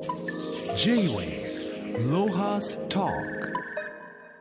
J-Way ロハスタ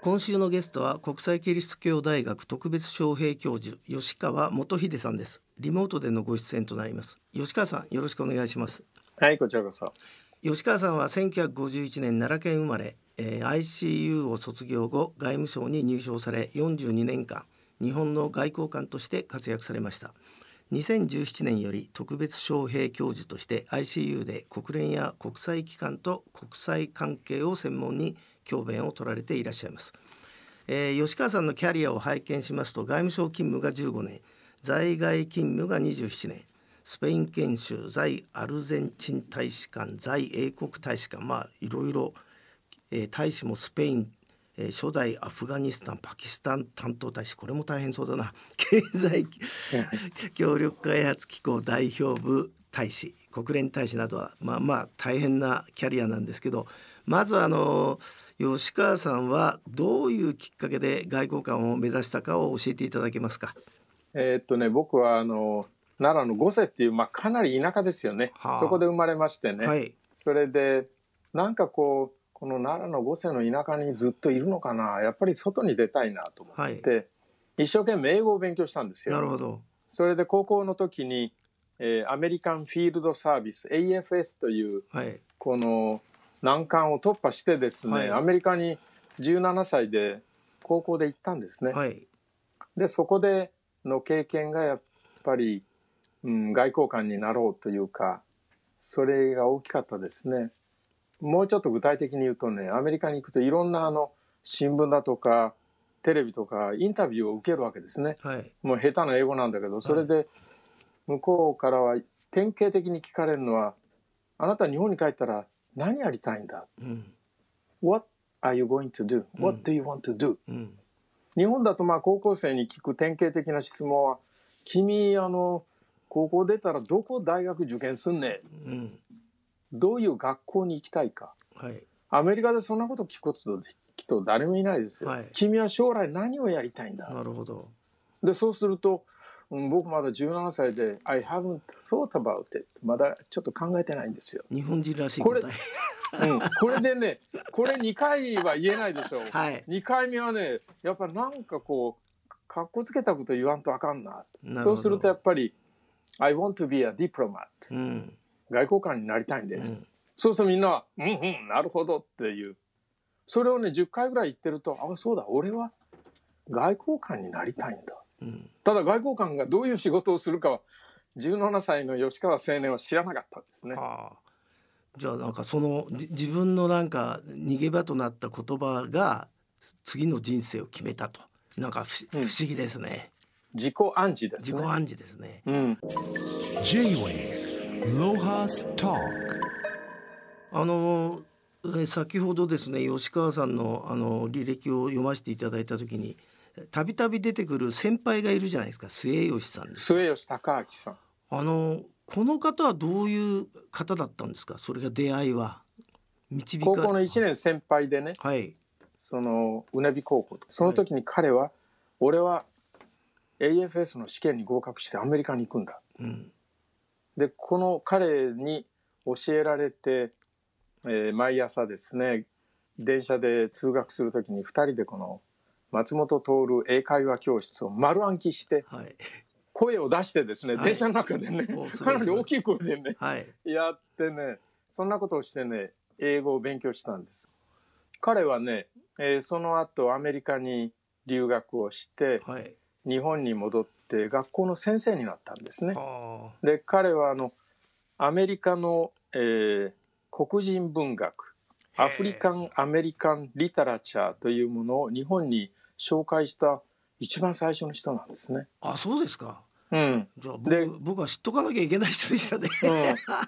今週のゲストは国際キリスト教大学特別招聘教授吉川元秀さんです。リモートでのご出演となります。吉川さんよろしくお願いします。はいこちらこそ。吉川さんは1951年奈良県生まれ、えー、ICU を卒業後外務省に入省され42年間日本の外交官として活躍されました2017年より特別招聘教授として ICU で国連や国際機関と国際関係を専門に教鞭を取られていらっしゃいます、えー、吉川さんのキャリアを拝見しますと外務省勤務が15年在外勤務が27年スペイン研修在アルゼンチン大使館在英国大使館まあいろいろ、えー、大使もスペインえー、初代アフガニスタンパキスタン担当大使これも大変そうだな。経済協力開発機構代表部大使国連大使などはまあまあ大変なキャリアなんですけどまずあの吉川さんはどういうきっかけで外交官を目指したかを教えていただけますか？えー、っとね僕はあの奈良の御所っていう、まあ、かなり田舎ですよね、はあ、そこで生まれましてね、はい、それでなんかこうこの奈良の御所の田舎にずっといるのかな？やっぱり外に出たいなと思って、はい、一生懸命英語を勉強したんですよ。なるほど。それで高校の時に、えー、アメリカンフィールドサービス AFS という、はい、この難関を突破してですね、はい、アメリカに17歳で高校で行ったんですね。はい、でそこでの経験がやっぱり、うん、外交官になろうというかそれが大きかったですね。もうちょっと具体的に言うとね、アメリカに行くといろんなあの新聞だとか、テレビとかインタビューを受けるわけですね。はい、もう下手な英語なんだけど、それで向こうからは典型的に聞かれるのは、あなた日本に帰ったら何やりたいんだ、うん、?What are you going to do?What do you want to do?、うん、日本だとまあ高校生に聞く典型的な質問は、君、あの、高校出たらどこ大学受験すんねん、うん、どういう学校に行きたいか、はい、アメリカでそんなこと聞くこと人誰もいないですよ、はい、君は将来何をやりたいんだ。なるほど。でそうすると、うん、僕まだ17歳で「I haven't thought about it」まだちょっと考えてないんですよ。日本人らしいこれ,、うん、これでねこれ2回は言えないでしょう、はい、2回目はねやっぱりなんかこうかっこつけたこと言わんとあかんな。そうするとやっぱり「I want to be a diplomat」うん外交官になりたいんです。うん、そうするとみんなは、うんうん、なるほどっていう。それをね、10回ぐらい言ってると、あ、そうだ、俺は外交官になりたいんだ。うん、ただ外交官がどういう仕事をするかは、17歳の吉川青年は知らなかったんですね。あじゃあなんかその自分のなんか逃げ場となった言葉が次の人生を決めたとなんか不,、不思議ですね。自己暗示ですね。自己暗示ですね。うん。あの先ほどですね吉川さんのあの履歴を読ませていただいた時にたびたび出てくる先輩がいるじゃないですか末吉さん末吉孝明さん。あのこの方はどういう方だったんですか？それが出会いは導か高校の1年先輩でね、はい、そのうなび高校その時に彼は、はい、俺は AFS の試験に合格してアメリカに行くんだ、うん、でこの彼に教えられて、えー、毎朝ですね電車で通学する時に2人でこの松本徹英会話教室を丸暗記して、はい、声を出してですね、はい、電車の中でねかなり大きい声でね、はい、やってねそんなことをしてね英語を勉強したんです。彼はね、えー、その後アメリカに留学をして、日本に戻ってて学校の先生になったんですね。で彼はあのアメリカの、えー、黒人文学アフリカン・アメリカン・リタラチャーというものを日本に紹介した一番最初の人なんですね。あそうですか。うん、じゃあ僕僕は知っとかなきゃいけない人でしたね。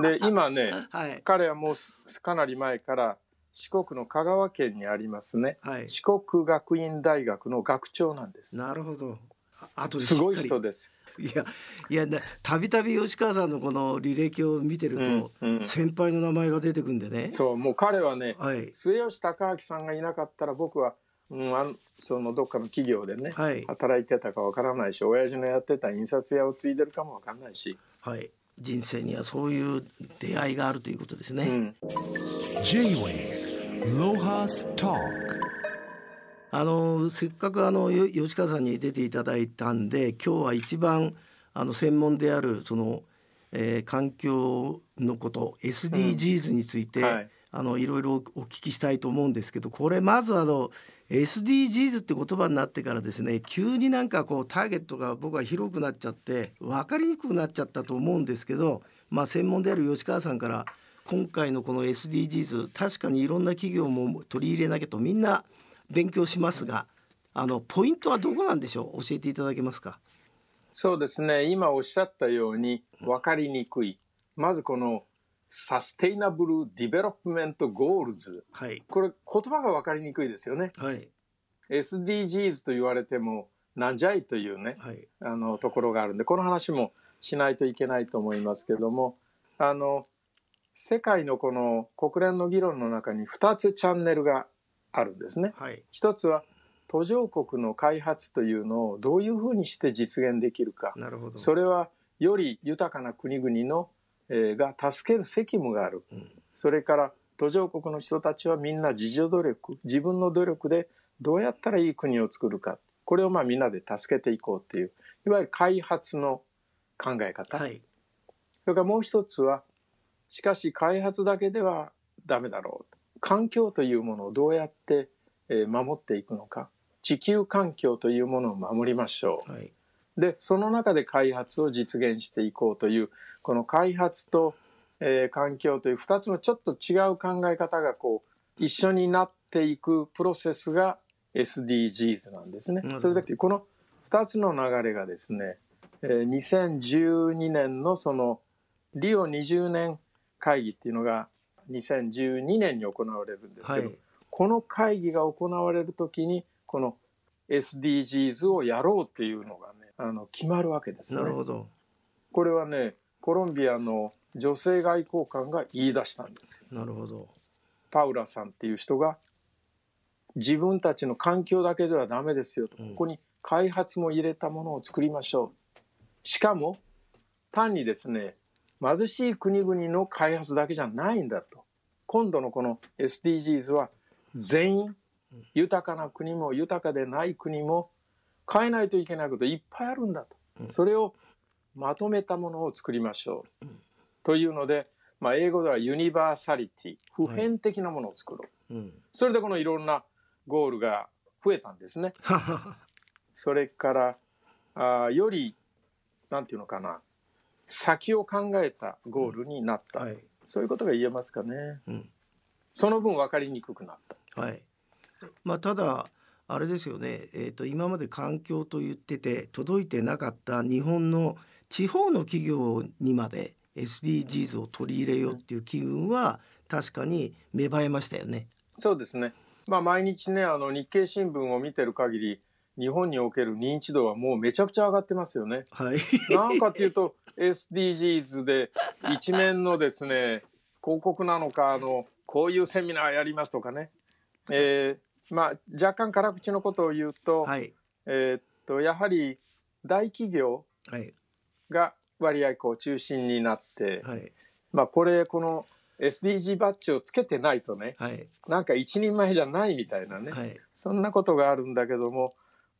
うん、で今ね、はい、彼はもうかなり前から四国の香川県にありますね、はい、四国学院大学の学長なんです。なるほど。後ですごい人です。いやいやたびたび吉川さんのこの履歴を見てると、うんうん、先輩の名前が出てくんでね。そうもう彼はね、はい、末吉孝明さんがいなかったら僕は、うん、あそのどっかの企業でね、はい、働いてたかわからないし親父のやってた印刷屋を継いでるかもわかんないし、はい、人生にはそういう出会いがあるということですね。うん、あのせっかくあの吉川さんに出ていただいたんで今日は一番あの専門であるその、えー、環境のこと SDGs について、うん。はい、あのいろいろお聞きしたいと思うんですけどこれまずあの SDGs って言葉になってからですね急になんかこうターゲットが僕は広くなっちゃって分かりにくくなっちゃったと思うんですけど、まあ、専門である吉川さんから今回のこの SDGs 確かにいろんな企業も取り入れなきゃとみんな勉強しますがあのポイントはどこなんでしょう？教えていただけますか？そうですね。今おっしゃったように分かりにくい。まずこの Sustainable Development Goals、はい、これ言葉が分かりにくいですよね、はい、SDGs と言われてもなんじゃいというね、はい、あのところがあるんでこの話もしないといけないと思いますけどもあの世界のこの国連の議論の中に2つチャンネルがあるんですね。はい、一つは途上国の開発というのをどういうふうにして実現できるか。なるほどそれはより豊かな国々の、えー、が助ける責務がある。うん、それから途上国の人たちはみんな自助努力、自分の努力でどうやったらいい国を作るか。これをまあみんなで助けていこうっていう、いわゆる開発の考え方。はい、それからもう一つは、しかし開発だけではダメだろう。環境というものをどうやって守っていくのか。地球環境というものを守りましょう、はい、でその中で開発を実現していこうというこの開発と、えー、環境という2つのちょっと違う考え方がこう一緒になっていくプロセスが SDGs なんですね。それだけこの2つの流れがですね、えー、2012年のそのリオ20年会議っていうのが2012年に行われるんですけど、はい、この会議が行われる時にこの SDGs をやろうっていうのがねあの決まるわけですね。なるほど。これはねコロンビアの女性外交官が言い出したんですなるほど。パウラさんっていう人が自分たちの環境だけではダメですよと、ここに開発も入れたものを作りましょう。しかも単にですね貧しい国々の開発だけじゃないんだと。今度のこの SDGs は全員、豊かな国も豊かでない国も変えないといけないこといっぱいあるんだと。それをまとめたものを作りましょう。というので、まあ、英語ではユニバーサリティ、普遍的なものを作ろう。はい、それでこのいろんなゴールが増えたんですね。それからあよりなんていうのかな先を考えたゴールになった、はい、そういうことが言えますかね、うん、その分分かりにくくなった。はいまあ、ただあれですよね、えーと、今まで環境と言ってて届いてなかった日本の地方の企業にまで SDGs を取り入れようっていう機運は確かに芽生えましたよね。そうですね。まあ毎日ねあの日経新聞を見てる限り日本における認知度はもうめちゃくちゃ上がってますよね。はい。なんかっていうと SDGs で一面のですね 広告なのかあのこういうセミナーやりますとかね、えー、まあ若干辛口のことを言うと、はい、えー、っとやはり大企業が割合こう中心になって、はい、まあこれこの SDG バッジをつけてないとね、はい、なんか一人前じゃないみたいなね、はい、そんなことがあるんだけども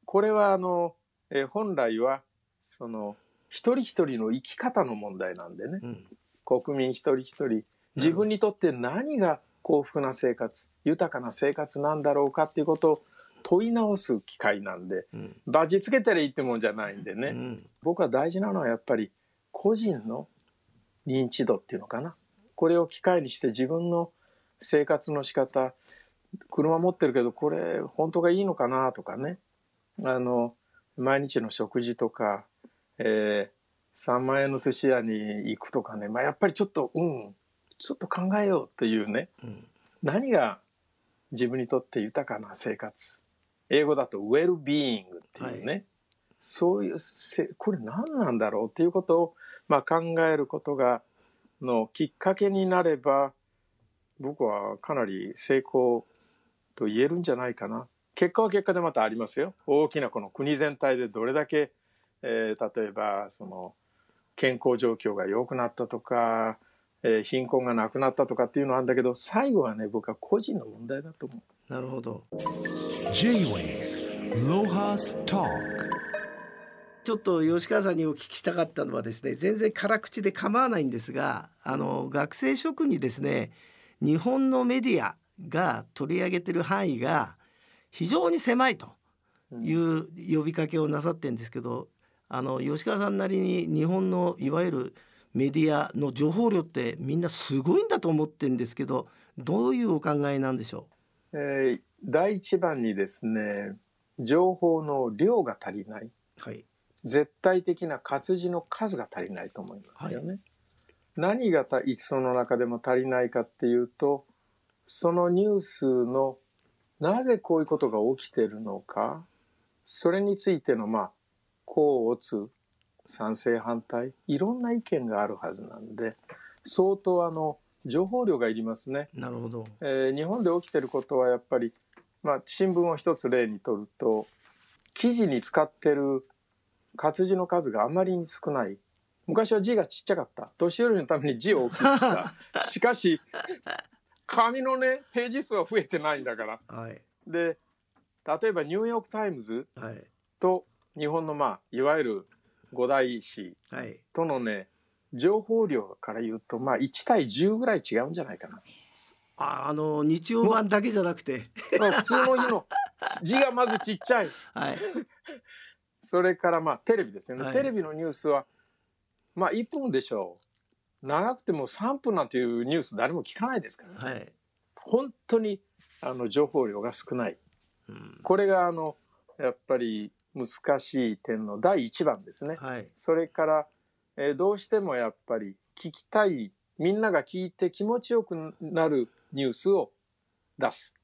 これはあの、えー、本来はその一人一人の生き方の問題なんでね、うん、国民一人一人自分にとって何が幸福な生活豊かな生活なんだろうかっていうことを問い直す機会なんで、うん、バッジつけたらいいってもんじゃないんでね、うん、僕は大事なのはやっぱり個人の認知度っていうのかな。これを機会にして自分の生活の仕方車持ってるけどこれ本当がいいのかなとかね。あの、毎日の食事とか、えー、3万円の寿司屋に行くとかね、まあ、やっぱりちょっと、うん、ちょっと考えようっていうね、うん、何が自分にとって豊かな生活。英語だとウェルビーイングっていうね、はい、そういうせ、これ何なんだろうっていうことを、まあ、考えることが、のきっかけになれば、僕はかなり成功と言えるんじゃないかな。結果は結果でまたありますよ。大きなこの国全体でどれだけ、えー、例えばその健康状況が良くなったとか、えー、貧困がなくなったとかっていうのはあるんだけど最後はね僕は個人の問題だと思う。なるほど。J-Way ロハスタちょっと吉川さんにお聞きしたかったのはですね全然辛口で構わないんですがあの学生諸君にですね日本のメディアが取り上げてる範囲が非常に狭いという呼びかけをなさってるんですけどあの吉川さんなりに日本のいわゆるメディアの情報量ってみんなすごいんだと思ってるんですけどどういうお考えなんでしょう、えー、第一番にですね情報の量が足りない、はい、絶対的な活字の数が足りないと思いますよね。はい、何がその中でも足りないかっていうとそのニュースのなぜこういうことが起きてるのかそれについてのまあ甲乙賛成反対いろんな意見があるはずなんで相当あの情報量がいりますね。なるほど、えー、日本で起きてることはやっぱり、まあ、新聞を一つ例にとると記事に使ってる活字の数があまりに少ない。昔は字がちっちゃかった。年寄りのために字を大きくした。しかし、紙のね、ページ数は増えてないんだから。はい、で、例えばニューヨーク・タイムズと日本のまあ、いわゆる五大紙とのね、情報量から言うと、まあ、1対10ぐらい違うんじゃないかな。ああの日曜版だけじゃなくて。普通の日の字がまずちっちゃい、はい、それからまあテレビですよね、はい、テレビのニュースはまあ1分でしょう。長くても3分なんていうニュース誰も聞かないですから、ね、はい、本当にあの情報量が少ない、うん、これがあのやっぱり難しい点の第1番ですね、はい、それから、えー、どうしてもやっぱり聞きたいみんなが聞いて気持ちよくなるニュースを出す。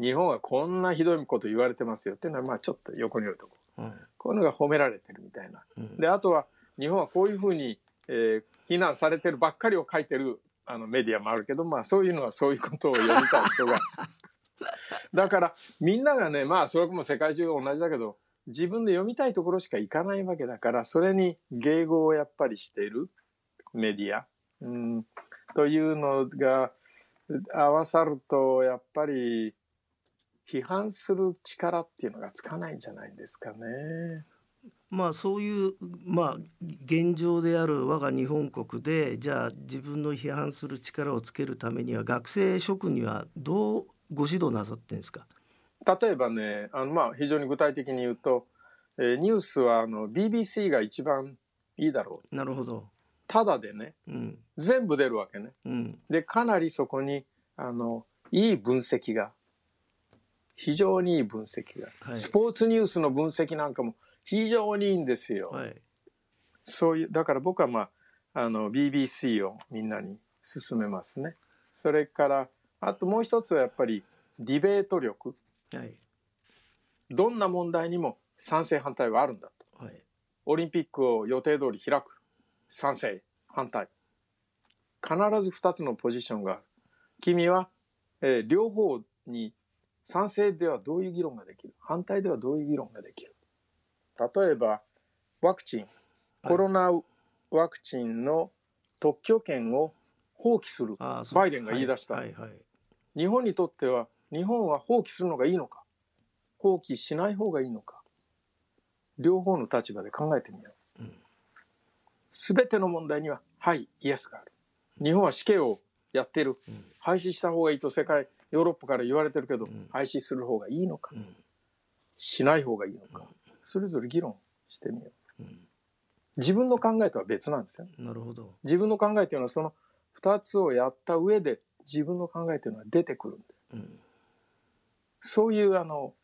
日本はこんなひどいこと言われてますよっていうのはまあちょっと横に置いとこ。うこういうのが褒められてるみたいな。であとは日本はこういうふうに、えー、非難されてるばっかりを書いてるあのメディアもあるけど、まあ、そういうのはそういうことを読みたい人が。だからみんながねまあそれも世界中同じだけど自分で読みたいところしか行かないわけだからそれに迎合をやっぱりしているメディア、うん、というのが合わさるとやっぱり批判する力っていうのがつかないんじゃないですかね。まあそういうまあ現状である我が日本国でじゃあ自分の批判する力をつけるためには学生諸君にはどうご指導なさってんですか？例えばねあのまあ非常に具体的に言うと、えー、ニュースはあの BBC が一番いいだろう。なるほど。ただでね、うん、全部出るわけね、うん、でかなりそこにあのいい分析が非常にいい分析が、はい、スポーツニュースの分析なんかも非常にいいんですよ。はい、そういうだから僕はまああの BBC をみんなに勧めますね。それからあともう一つはやっぱりディベート力。はい、どんな問題にも賛成反対はあるんだと。はい、オリンピックを予定通り開く。賛成反対。必ず2つのポジションがある。君は、えー、両方に賛成ではどういう議論ができる？反対ではどういう議論ができる？例えばワクチンコロナワクチンの特許権を放棄する。バイデンが言い出した、はいはいはい、日本にとっては日本は放棄するのがいいのか？放棄しない方がいいのか？両方の立場で考えてみよう、うん、全ての問題にははいイエスがある。日本は死刑をやってる、うん、廃止した方がいいと世界ヨーロッパから言われてるけど、廃止する方がいいのか、しない方がいいのか、それぞれ議論してみよう。自分の考えとは別なんですよ。なるほど。自分の考えというのはその2つをやった上で自分の考えというのは出てくるんで、うん、そういうあの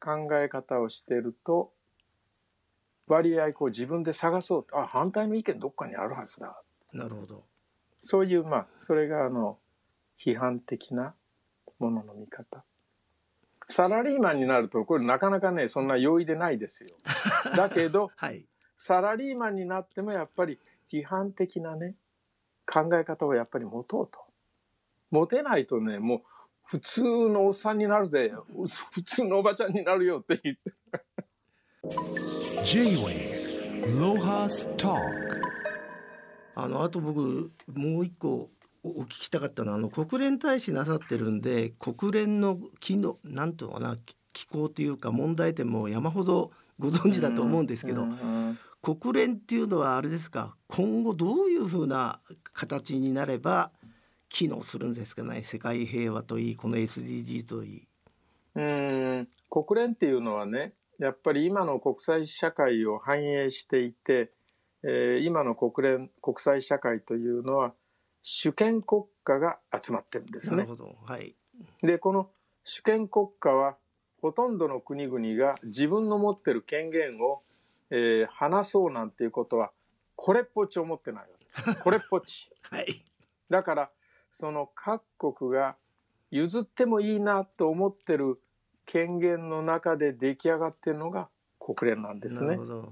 考え方をしてると割合こう自分で探そうあ反対の意見どっかにあるはずだ。なるほど。そういうまあそれがあの批判的なものの見方。サラリーマンになるとこれなかなかねそんな容易でないですよ。だけど、はい、サラリーマンになってもやっぱり批判的なね考え方をやっぱり持とうと。持てないとねもう普通のおっさんになるぜ。普通のおばちゃんになるよって言って。J-Way ロハスターあのあと僕もう一個お聞きしたかったのはあの国連大使なさってるんで国連の機能なんとかな機構というか問題点も山ほどご存知だと思うんですけど、国連っていうのはあれですか今後どういうふうな形になれば機能するんですかね世界平和といいこの SDGs といい。うん国連っていうのはねやっぱり今の国際社会を反映していて、えー、今の国連国際社会というのは主権国家が集まってるんですね。はい、でこの主権国家はほとんどの国々が自分の持ってる権限を、えー、話そうなんていうことはこれっぽっち思ってないわけこれっぽっち。はい、だからその各国が譲ってもいいなと思ってる権限の中で出来上がってるのが国連なんですね。だか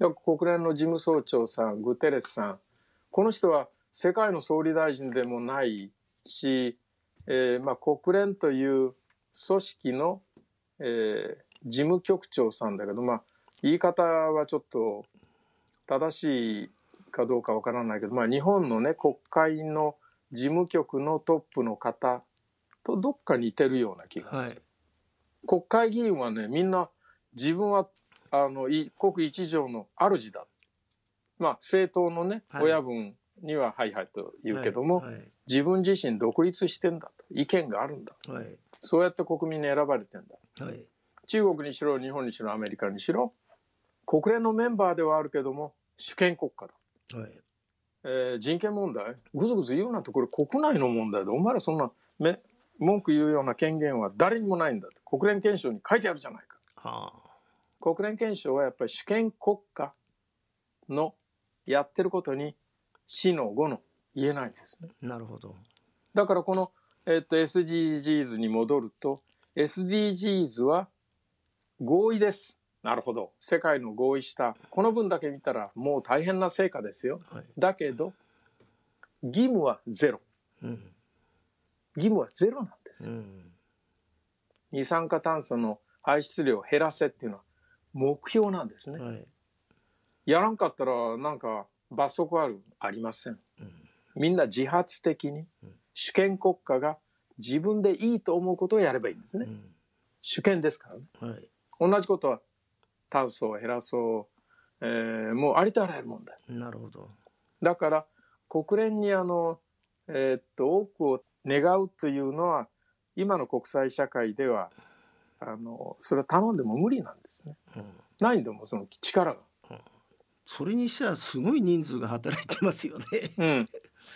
ら国連の事務総長さんグテレスさんこの人は世界の総理大臣でもないし、えーまあ、国連という組織の、えー、事務局長さんだけど、まあ、言い方はちょっと正しいかどうかわからないけど、まあ、日本のね国会の事務局のトップの方とどっか似てるような気がする。はい。国会議員はねみんな自分はあの国一条の主だ。まあ政党のね、はい、親分にははいはいと言うけども、はい。はい、自分自身独立してんだと。意見があるんだ。と、はい、そうやって国民に選ばれてんだ、はい、中国にしろ日本にしろアメリカにしろ国連のメンバーではあるけども主権国家だ、はいえー、人権問題？ぐずぐず言うなとこれ国内の問題でお前らそんなめ文句言うような権限は誰にもないんだ国連憲章に書いてあるじゃないか、はあ、国連憲章はやっぱり主権国家のやってることに死の後の言えないんですね。なるほど。だからこの、えっと SDGs に戻ると SDGs は合意です。なるほど。世界の合意したこの分だけ見たらもう大変な成果ですよ。はい、だけど義務はゼロ。うん、義務はゼロなんです。よ。うん、二酸化炭素の排出量を減らせっていうのは目標なんですね。はい、やらんかったらなんか罰則あるありません、うん、みんな自発的に主権国家が自分でいいと思うことをやればいいんですね、うん、主権ですからね、はい、同じことは炭素を減らそう、えー、もうありとあらゆる問題なるほど。だから国連にあの、えー、っと多くを願うというのは今の国際社会ではあのそれは頼んでも無理なんですね、うん、ないんでもその力が。それにしてはすごい人数が働いてますよね。うん、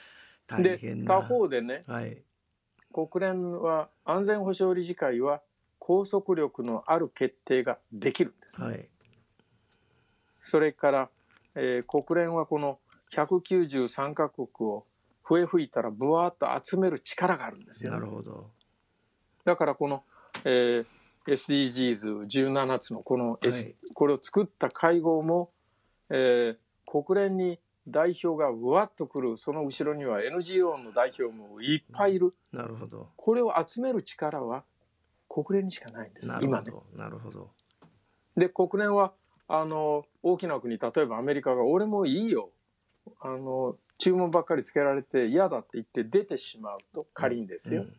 大変他方でね、はい、国連は安全保障理事会は拘束力のある決定ができるんです、ね、はい、それから、えー、国連はこの193カ国を笛吹いたらぶわっと集める力があるんですよ、ね、なるほど。だからこの、えー、SDGs17 つのこの、S はい、これを作った会合もえー、国連に代表がうわっとくる。その後ろには NGO の代表もいっぱいいる、なるほど。これを集める力は国連にしかないんです今ね。なるほどで国連はあの大きな国例えばアメリカが「俺もいいよ」あの注文ばっかりつけられて嫌だって言って出てしまうと仮にですよ、うんうん、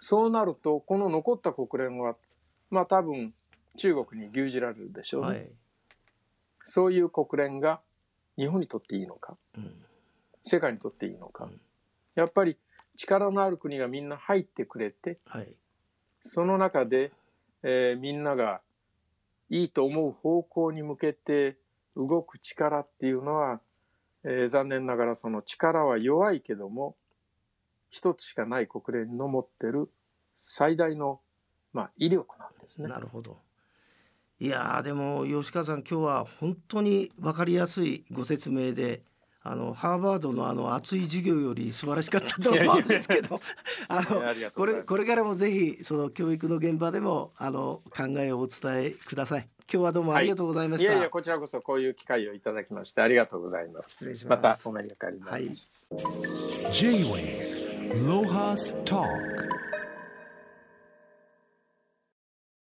そうなるとこの残った国連はまあ多分中国に牛耳られるでしょうね。はい。そういう国連が日本にとっていいのか、うん、世界にとっていいのか、うん、やっぱり力のある国がみんな入ってくれて、はい、その中で、えー、みんながいいと思う方向に向けて動く力っていうのは、えー、残念ながらその力は弱いけども一つしかない国連の持ってる最大の、まあ、威力なんですね。なるほど。いやでも吉川さん今日は本当に分かりやすいご説明であのハーバードのあの熱い授業より素晴らしかったと思うんですけど あのこれこれからもぜひその教育の現場でもあの考えをお伝えください。今日はどうもありがとうございました。はい、いやいやこちらこそこういう機会をいただきましてありがとうございます。失礼します。またお目にかかります。はい、J-Way ロハスター